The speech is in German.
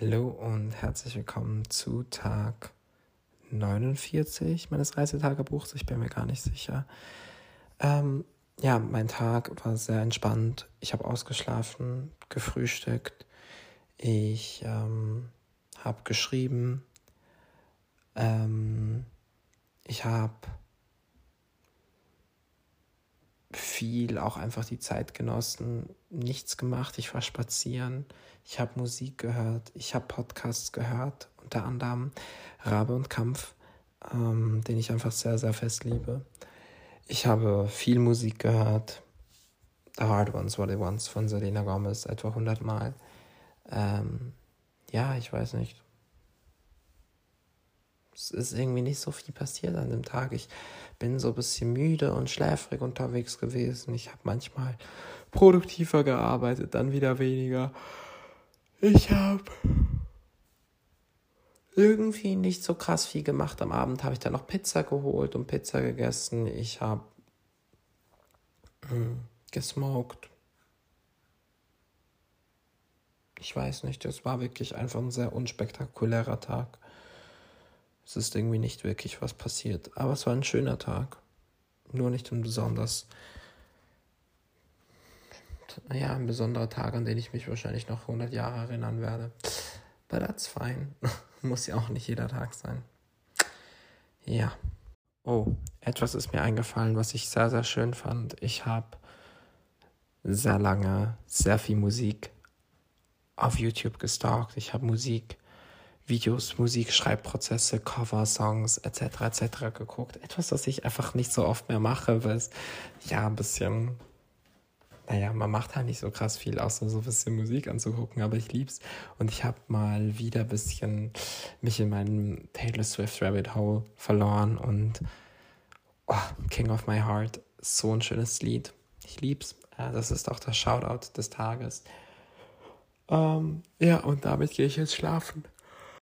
Hallo und herzlich willkommen zu Tag 49 meines Reisetagebuchs. Ich bin mir gar nicht sicher. Ähm, ja, mein Tag war sehr entspannt. Ich habe ausgeschlafen, gefrühstückt. Ich ähm, habe geschrieben. Ähm, ich habe viel auch einfach die Zeit genossen, nichts gemacht. Ich war spazieren, ich habe Musik gehört, ich habe Podcasts gehört, unter anderem Rabe und Kampf, ähm, den ich einfach sehr, sehr fest liebe. Ich habe viel Musik gehört. The Hard Ones What It Wants von Selena Gomez etwa 100 Mal. Ähm, ja, ich weiß nicht es ist irgendwie nicht so viel passiert an dem Tag. Ich bin so ein bisschen müde und schläfrig unterwegs gewesen. Ich habe manchmal produktiver gearbeitet, dann wieder weniger. Ich habe irgendwie nicht so krass viel gemacht. Am Abend habe ich dann noch Pizza geholt und Pizza gegessen. Ich habe hm, gesmoked. Ich weiß nicht, das war wirklich einfach ein sehr unspektakulärer Tag. Es ist irgendwie nicht wirklich was passiert. Aber es war ein schöner Tag. Nur nicht ein besonders, naja, ein besonderer Tag, an den ich mich wahrscheinlich noch 100 Jahre erinnern werde. But that's fine. Muss ja auch nicht jeder Tag sein. Ja. Oh, etwas ist mir eingefallen, was ich sehr, sehr schön fand. Ich habe sehr lange sehr viel Musik auf YouTube gestalkt. Ich habe Musik Videos, Musik, Schreibprozesse, Cover, Songs etc. etc. geguckt. Etwas, was ich einfach nicht so oft mehr mache, weil es ja ein bisschen, naja, man macht halt nicht so krass viel, außer so ein bisschen Musik anzugucken, aber ich lieb's. Und ich habe mal wieder ein bisschen mich in meinem Taylor Swift Rabbit Hole verloren und oh, King of My Heart, so ein schönes Lied. Ich lieb's. Das ist auch der Shoutout des Tages. Ähm, ja, und damit gehe ich jetzt schlafen.